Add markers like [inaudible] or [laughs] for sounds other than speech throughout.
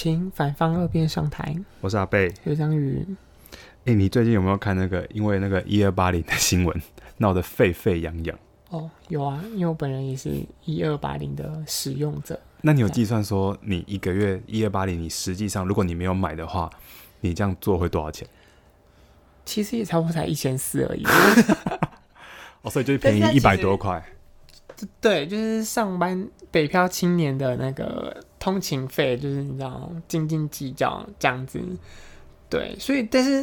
请反方二辩上台。我是阿贝，有张宇。哎、欸，你最近有没有看那个？因为那个一二八零的新闻闹得沸沸扬扬。哦，有啊，因为我本人也是一二八零的使用者。那你有计算说，你一个月一二八零，你实际上如果你没有买的话，你这样做会多少钱？其实也差不多才一千四而已。[laughs] 哦，所以就是便宜一百多块。对，就是上班北漂青年的那个通勤费，就是你知道斤斤计较这样子。对，所以但是，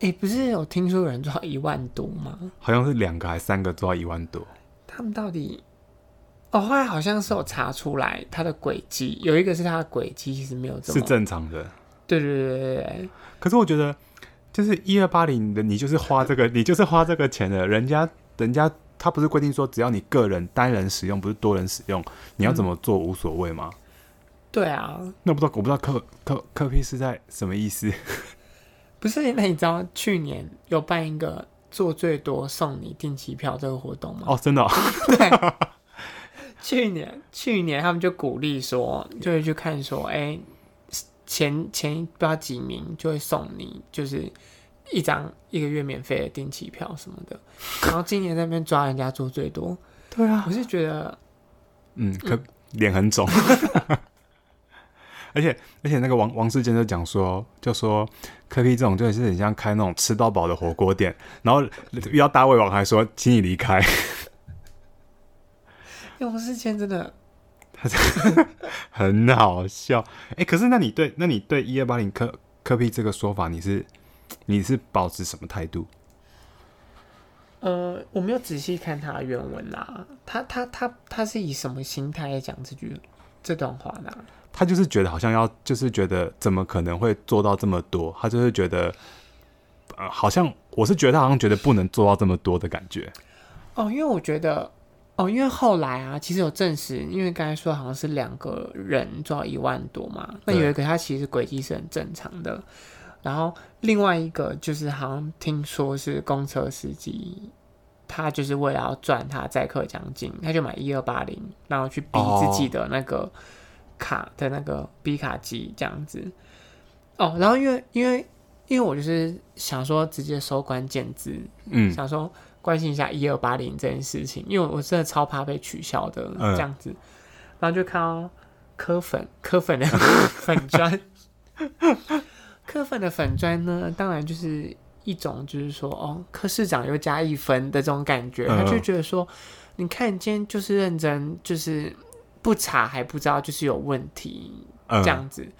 哎、欸，不是有听说有人做到一万多吗？好像是两个还是三个做到一万多。他们到底？哦，后来好像是有查出来他的轨迹，有一个是他的轨迹其实没有这么是正常的。对对对对对。可是我觉得，就是一二八零的，你就是花这个，[laughs] 你就是花这个钱的，人家人家他不是规定说只要你个人单人使用，不是多人使用，你要怎么做无所谓吗？嗯对啊，那不知道，我不知道柯柯柯 P 是在什么意思？[laughs] 不是，那你知道去年有办一个做最多送你定期票这个活动吗？哦，真的、哦。对，[laughs] 去年去年他们就鼓励说，就会去看说，哎、欸，前前不知道几名就会送你，就是一张一个月免费的定期票什么的。然后今年在那边抓人家做最多，对啊，我是觉得，嗯，可脸很肿。[laughs] 而且而且那个王王世坚就讲说，就说科比这种就是很像开那种吃到饱的火锅店，然后遇到大胃王还说请你离开。[laughs] 王世坚真的，他真的很好笑。哎、欸，可是那你对那你对一二八零科科比这个说法，你是你是保持什么态度？呃，我没有仔细看他的原文啦。他他他他是以什么心态来讲这句这段话呢？他就是觉得好像要，就是觉得怎么可能会做到这么多？他就是觉得，呃，好像我是觉得他好像觉得不能做到这么多的感觉。哦，因为我觉得，哦，因为后来啊，其实有证实，因为刚才说好像是两个人做到一万多嘛，那有一个他其实轨迹是很正常的，然后另外一个就是好像听说是公车司机，他就是为了要赚他载客奖金，他就买一二八零，然后去逼自己的那个。哦卡的那个 B 卡机这样子。哦，然后因为因为因为我就是想说直接收关键字，嗯，想说关心一下一二八零这件事情，因为我真的超怕被取消的这样子，嗯、然后就看到柯粉柯粉的 [laughs] 粉砖，柯粉的粉砖呢，当然就是一种就是说哦，科市长又加一分的这种感觉，他就觉得说，你看你今天就是认真就是。不查还不知道，就是有问题这样子。嗯、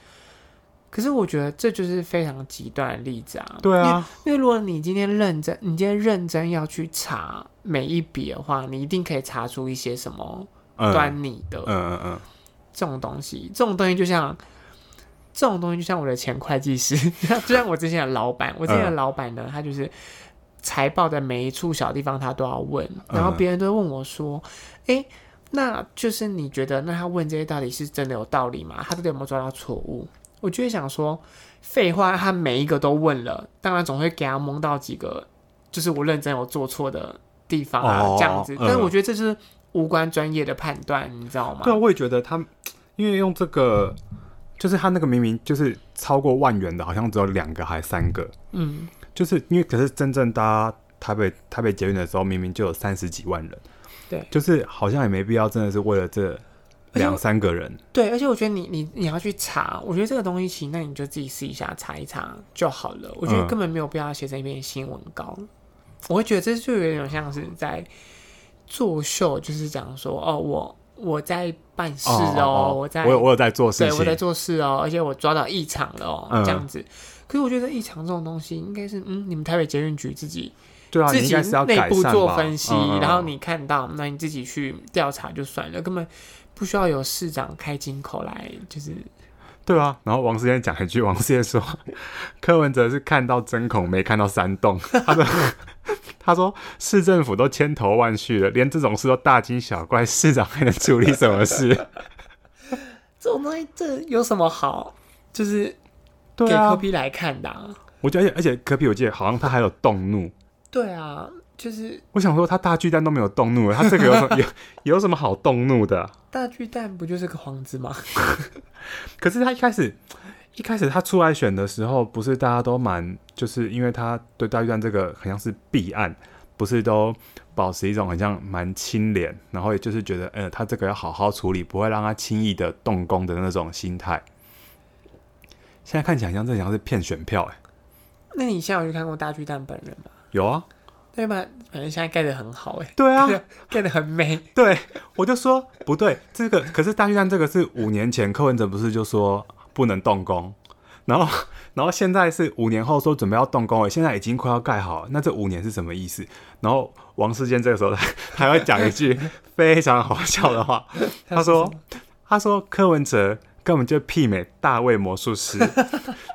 可是我觉得这就是非常极端的例子啊。对啊，因为，因为如果你今天认真，你今天认真要去查每一笔的话，你一定可以查出一些什么端倪的。嗯嗯嗯，这种东西，这种东西就像这种东西，就像我的前会计师，[laughs] 就像我之前的老板。我之前的老板呢，他就是财报的每一处小地方他都要问，然后别人都问我说：“哎、欸。”那就是你觉得，那他问这些到底是真的有道理吗？他到底有没有抓到错误？我就会想说，废话，他每一个都问了，当然总会给他蒙到几个，就是我认真有做错的地方啊，哦、这样子。但是我觉得这是无关专业的判断，嗯、你知道吗？对啊，我也觉得他，因为用这个，就是他那个明明就是超过万元的，好像只有两个还三个，嗯，就是因为可是真正搭台北台北捷运的时候，明明就有三十几万人。对，就是好像也没必要，真的是为了这两三个人。对，而且我觉得你你你要去查，我觉得这个东西其实那你就自己试一下查一查就好了。我觉得根本没有必要写成一篇新闻稿。嗯、我会觉得这就有点像是在作秀，就是讲说哦，我我在办事哦，哦，哦，哦，我在我有我有在做事，对，我在做事哦，而且我抓到异常了哦，嗯、这样子。可是我觉得异常这种东西，应该是嗯，你们台北捷运局自己。对啊，自己内部做分析，嗯嗯然后你看到，那你自己去调查就算了，根本不需要有市长开金口来，就是。对啊，然后王世坚讲一句，王世坚说，柯文哲是看到针孔没看到山洞，[laughs] [laughs] 他说他说市政府都千头万绪了，连这种事都大惊小怪，市长还能处理什么事？[laughs] 这种东西这有什么好？就是给柯比来看的、啊。我觉得，而且柯 P 我记得好像他还有动怒。对啊，就是我想说，他大巨蛋都没有动怒，他这个有什么 [laughs] 有有什么好动怒的？大巨蛋不就是个幌子吗？[laughs] 可是他一开始一开始他出来选的时候，不是大家都蛮，就是因为他对大巨蛋这个好像是弊案，不是都保持一种很像蛮清廉，然后也就是觉得，呃，他这个要好好处理，不会让他轻易的动工的那种心态。现在看起来像这像是骗选票哎。那你现在有去看过大巨蛋本人吗？有啊。对吧？反正现在盖的很好哎。对啊，[laughs] 盖的很美。对，我就说不对，这个可是大巨蛋这个是五年前柯文哲不是就说不能动工，然后 [laughs] 然后现在是五年后说准备要动工了，现在已经快要盖好了，那这五年是什么意思？然后王世坚这个时候他还会讲一句 [laughs] 非常好笑的话，他说他说柯文哲根本就媲美大卫魔术师，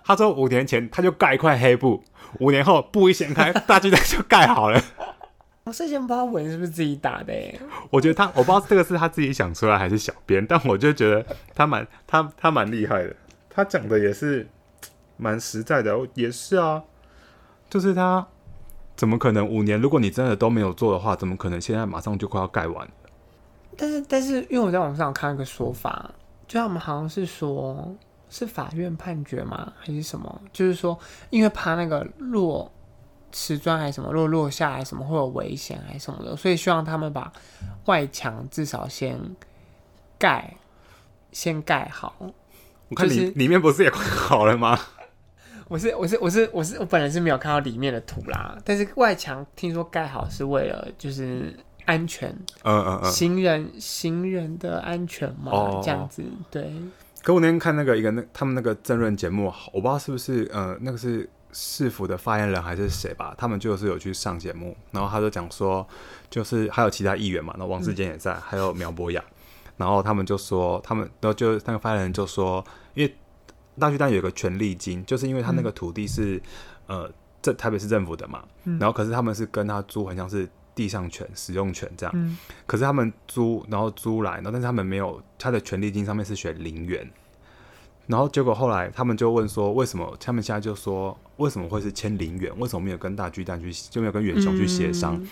他说五年前他就盖一块黑布。五年后布一掀开，大巨蛋就盖好了。我之前不知道文是不是自己打的耶？[laughs] 我觉得他，我不知道这个是他自己想出来还是小编，但我就觉得他蛮他他蛮厉害的。他讲的也是蛮实在的，也是啊，就是他怎么可能五年？如果你真的都没有做的话，怎么可能现在马上就快要盖完？但是但是，因为我在网上有看一个说法，就他们好像是说。是法院判决吗？还是什么？就是说，因为怕那个落瓷砖还是什么落落下来什么会有危险还是什么的，所以希望他们把外墙至少先盖，先盖好。我看里里面不是也快好了吗？[laughs] 我是我是我是我是我本来是没有看到里面的图啦，但是外墙听说盖好是为了就是安全，嗯嗯嗯，行人行人的安全嘛，哦、这样子对。可我那天看那个一个那他们那个政论节目，我不知道是不是呃那个是市府的发言人还是谁吧，他们就是有去上节目，然后他就讲说，就是还有其他议员嘛，那王志坚也在，嗯、还有苗博雅，然后他们就说，他们然后就那个发言人就说，因为大巨蛋有一个权利金，就是因为他那个土地是、嗯、呃这台北市政府的嘛，嗯、然后可是他们是跟他租，很像是。地上权、使用权这样，嗯、可是他们租，然后租来，然后但是他们没有他的权利金上面是写零元，然后结果后来他们就问说，为什么他们现在就说为什么会是签零元？为什么没有跟大巨蛋去就没有跟远雄去协商？嗯、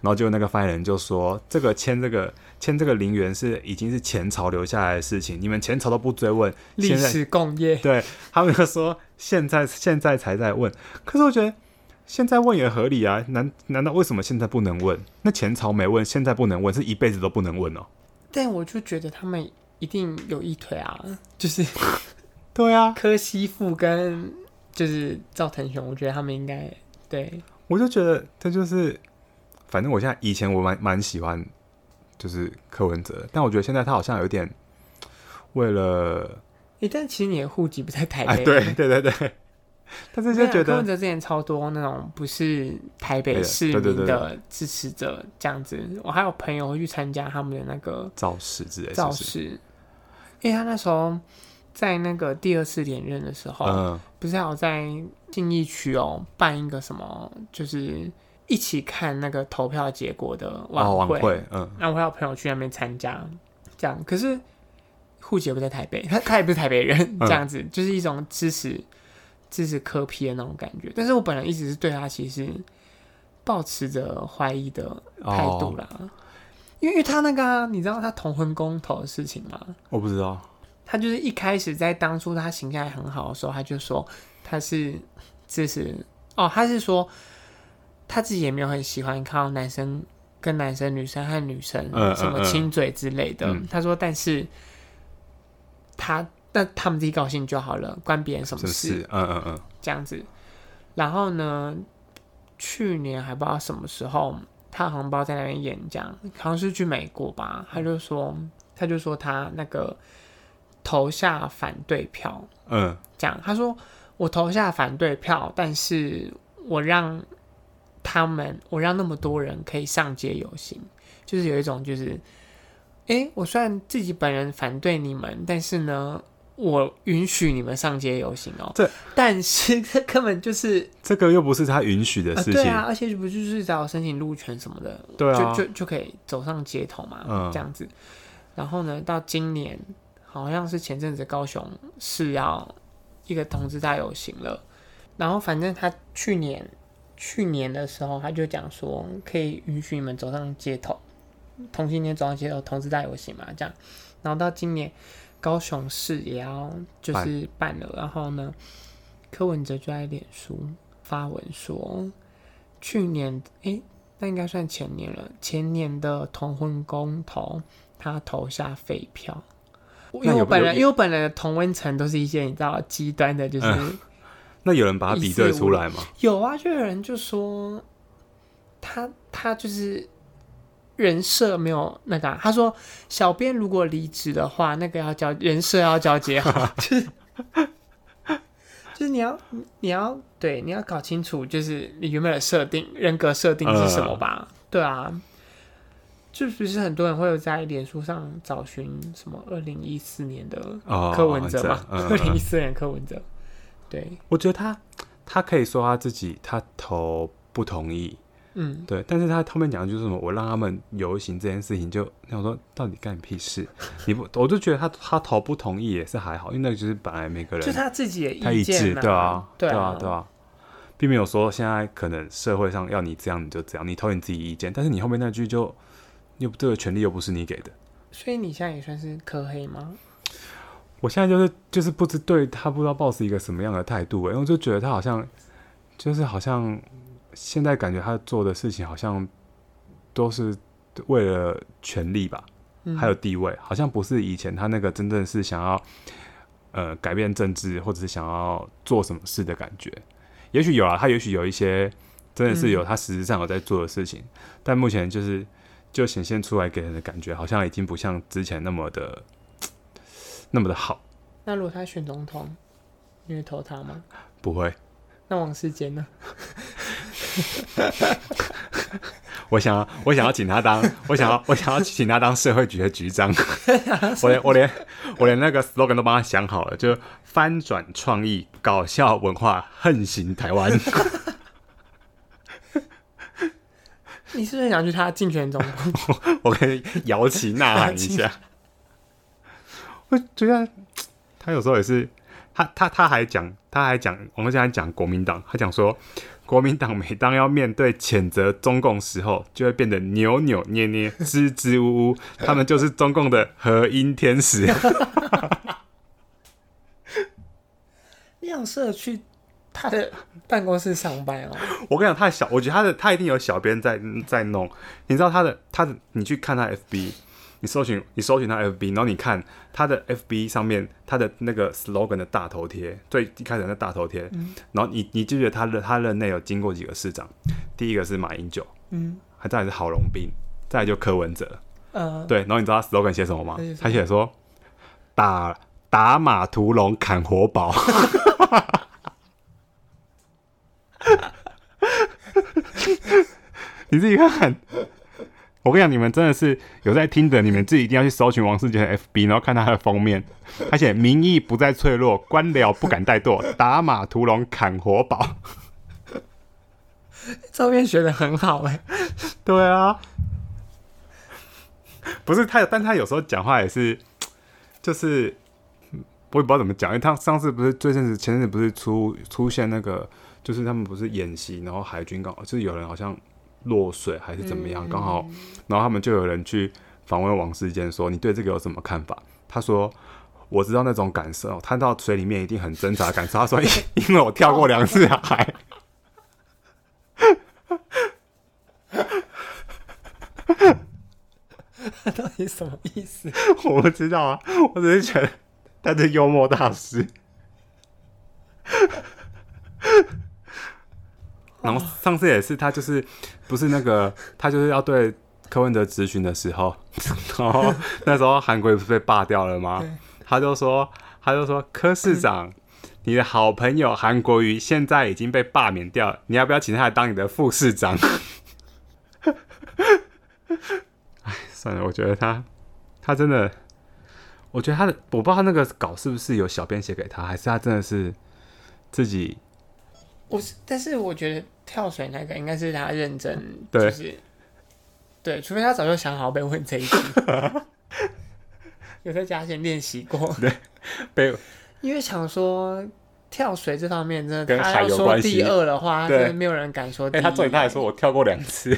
然后就那个发言人就说，这个签这个签这个零元是已经是前朝留下来的事情，你们前朝都不追问，历史共业，对他们就说现在现在才在问，可是我觉得。现在问也合理啊，难难道为什么现在不能问？那前朝没问，现在不能问，是一辈子都不能问哦。但我就觉得他们一定有一腿啊，就是 [laughs] 对啊，柯西富跟就是赵腾雄，我觉得他们应该对。我就觉得他就是，反正我现在以前我蛮蛮喜欢就是柯文哲，但我觉得现在他好像有点为了，诶、欸、但其实你的户籍不在台北，啊，对对对对。[laughs] 但是就觉得柯文哲之前超多那种不是台北市民的支持者这样子，我还有朋友会去参加他们的那个造势之类的造势，因为他那时候在那个第二次连任的时候，嗯，不是还有在信义区哦办一个什么，就是一起看那个投票结果的晚会，嗯，然后我还有朋友去那边参加，这样，可是户籍也不在台北，他他也不是台北人，这样子就是一种支持。支持磕皮的那种感觉，但是我本来一直是对他其实抱持着怀疑的态度啦，哦、因为他那个、啊、你知道他同婚公投的事情吗？我不知道，他就是一开始在当初他形象还很好的时候，他就说他是支持哦，他是说他自己也没有很喜欢看到男生跟男生、女生和女生什么亲嘴之类的，嗯嗯嗯、他说但是他。那他们自己高兴就好了，关别人什么事？嗯嗯嗯，这样子。然后呢，去年还不知道什么时候，他好像不知道在那边演讲，好像是去美国吧。他就说，他就说他那个投下反对票，嗯，这样。他说我投下反对票，但是我让他们，我让那么多人可以上街游行，就是有一种就是，哎、欸，我虽然自己本人反对你们，但是呢。我允许你们上街游行哦，这但是这根本就是这个又不是他允许的事情，呃、对啊，而且不就是找我申请路权什么的，对啊，就就就可以走上街头嘛，嗯、这样子。然后呢，到今年好像是前阵子高雄是要一个同志大游行了，然后反正他去年去年的时候，他就讲说可以允许你们走上街头，同性恋走上街头，同志大游行嘛，这样。然后到今年，高雄市也要就是办了，然后呢，柯文哲就在脸书发文说，去年诶，那应该算前年了，前年的同婚公投，他投下废票。因为我本人，因为我本人的同温层都是一些你知道极端的，就是、嗯。那有人把他比对出来吗？有啊，就有人就说他他就是人设没有那个、啊。他说小编如果离职的话，那个要交人设要交接好，[laughs] 就是就是你要你要对你要搞清楚，就是你原本的设定人格设定是什么吧？呃、对啊。就不是很多人会有在脸书上找寻什么二零一四年的柯文哲嘛？二零一四年柯文哲，对，我觉得他他可以说他自己他投不同意，嗯，对，但是他后面讲的就是什么，我让他们游行这件事情就，就那我说到底干你屁事？你不，我就觉得他他投不同意也是还好，因为那个就是本来每个人就他自己的他一致，对啊，对啊，对啊，并没有说现在可能社会上要你这样你就这样，你投你自己意见，但是你后面那句就。又这个权利又不是你给的，所以你现在也算是柯黑吗？我现在就是就是不知对他不知道 boss 一个什么样的态度，因为我就觉得他好像就是好像现在感觉他做的事情好像都是为了权力吧，嗯、还有地位，好像不是以前他那个真正是想要呃改变政治或者是想要做什么事的感觉。也许有啊，他也许有一些真的是有他实质上有在做的事情，嗯、但目前就是。就显现出来给人的感觉，好像已经不像之前那么的 [tsk] 那么的好。那如果他选总统，你会投他吗？不会。那王世坚呢？[laughs] 我想要，我想要请他当，我想要，我想要请他当社会局的局长。我连，我连，我连那个 slogan 都帮他想好了，就翻转创意、搞笑文化、横行台湾。[laughs] 你是不是想去他竞选总统？[laughs] 我可以摇旗呐喊一下。我觉得他有时候也是，他他他还讲，他还讲，我们现在讲国民党，他讲说，国民党每当要面对谴责中共时候，就会变得扭扭捏捏、支支吾吾，他们就是中共的和音天使。你想社去？他的办公室上班哦。我跟你讲，他的小，我觉得他的他一定有小编在在弄。你知道他的他的，你去看他 FB，你搜寻你搜寻他 FB，然后你看他的 FB 上面他的那个 slogan 的大头贴，最一开始的大头贴，嗯、然后你你记得他的他任内有经过几个市长，第一个是马英九，嗯，还再来是郝龙斌，再来就柯文哲，呃，对，然后你知道他 slogan 写什么吗？他写说打打马屠龙砍活宝。[laughs] 你自己看，我跟你讲，你们真的是有在听的，你们自己一定要去搜寻王世杰的 FB，然后看他的封面，而且民意不再脆弱，官僚不敢怠惰，打马屠龙砍活宝，[laughs] 照片选的很好哎，对啊，不是他有，但他有时候讲话也是，就是我也不知道怎么讲，因为他上次不是最近是前阵子不是出出现那个。就是他们不是演习，然后海军刚好就是有人好像落水还是怎么样，刚、嗯、好，然后他们就有人去访问王世坚说：“你对这个有什么看法？”他说：“我知道那种感受，他到水里面一定很挣扎的感受。”他说：“因为我跳过两次海。[laughs] ”他到底什么意思？我不知道啊，我只是觉得他是幽默大师。然后上次也是，他就是不是那个，他就是要对柯文哲质询的时候，然后那时候韩国瑜不是被罢掉了吗？他就说，他就说柯市长，你的好朋友韩国瑜现在已经被罢免掉了，你要不要请他来当你的副市长？[laughs] 哎，算了，我觉得他他真的，我觉得他的，我不知道他那个稿是不是有小编写给他，还是他真的是自己。我是，但是我觉得。跳水那个应该是他认真，[laughs] 就是对，对，除非他早就想好被问这一题，[laughs] 有在家先练习过，对，被，因为想说跳水这方面真的，跟海有关系。他要说第二的话，对真的没有人敢说第一。哎、欸，他昨天他还说我跳过两次。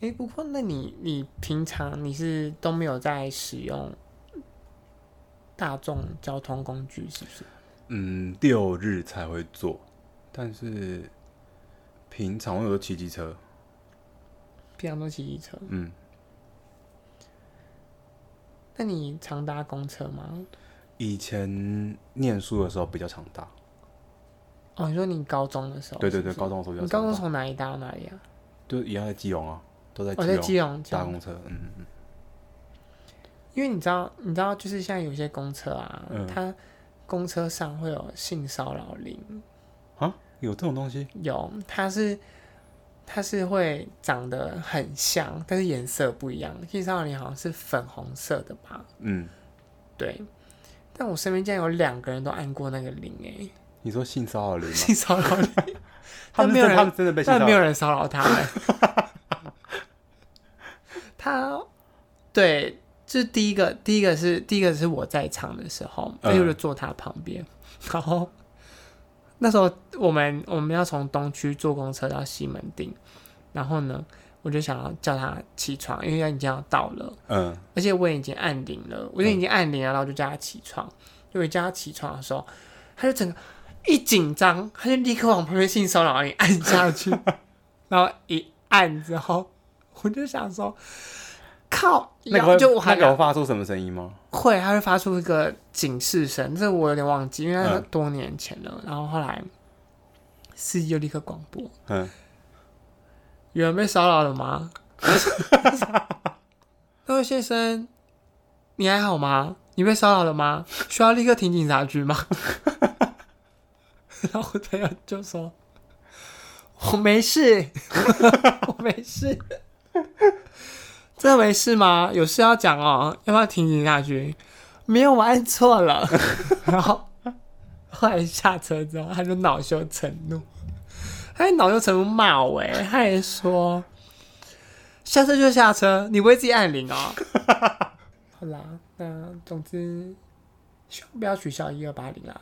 哎、欸，不过那你你平常你是都没有在使用大众交通工具，是不是？嗯，六日才会做，但是平常我有骑机车。平常都骑机车。嗯。那你常搭公车吗？以前念书的时候比较常搭。哦，你说你高中的时候？对对对，高中的时候比较常搭。你高中从哪里搭到哪里啊？就一样在基隆啊，都在。我在基隆搭公车，嗯嗯嗯。因为你知道，你知道，就是像有些公车啊，嗯、它公车上会有性骚扰铃。啊？有这种东西？有，它是。它是会长得很像，但是颜色不一样。性骚扰铃好像是粉红色的吧？嗯，对。但我身边竟然有两个人都按过那个铃诶。你说性骚扰铃吗？[laughs] 性骚扰铃，[laughs] 他们没有人，他们真的被，但没有人骚扰他们。[laughs] 他，对，这第一个，第一个是第一个是我在场的时候，他就坐他旁边，嗯、然后。那时候我们我们要从东区坐公车到西门町，然后呢，我就想要叫他起床，因为他已经要到了。嗯。而且我也已经按铃了，我就已经按铃了，然后就叫他起床。就一叫他起床的时候，他就整个一紧张，他就立刻往旁边性骚扰铃按下去，[laughs] 然后一按之后，我就想说。靠！那个就那个会发出什么声音吗？会，它会发出一个警示声，这我有点忘记，因为它多年前了。嗯、然后后来司机就立刻广播：“嗯，有人被骚扰了吗？” [laughs] 那位先生，你还好吗？你被骚扰了吗？需要立刻停警察局吗？[laughs] 然后我朋友就说：“我没事，[laughs] 我没事。”这没事吗？有事要讲哦，要不要停停下去？没有，我按错了。[laughs] 然后后来下车之后，他就恼羞成怒，他还恼羞成怒骂我，哎，他还说下车就下车，你不会自己按铃哦。[laughs] 好啦，那总之希望不要取消一二八零啦。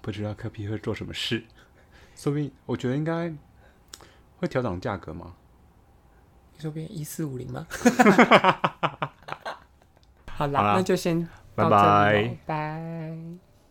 不知道科皮会做什么事，说不定我觉得应该会调整价格吗？这边一四五零吗？[laughs] 好啦，好啦，那就先拜拜，拜。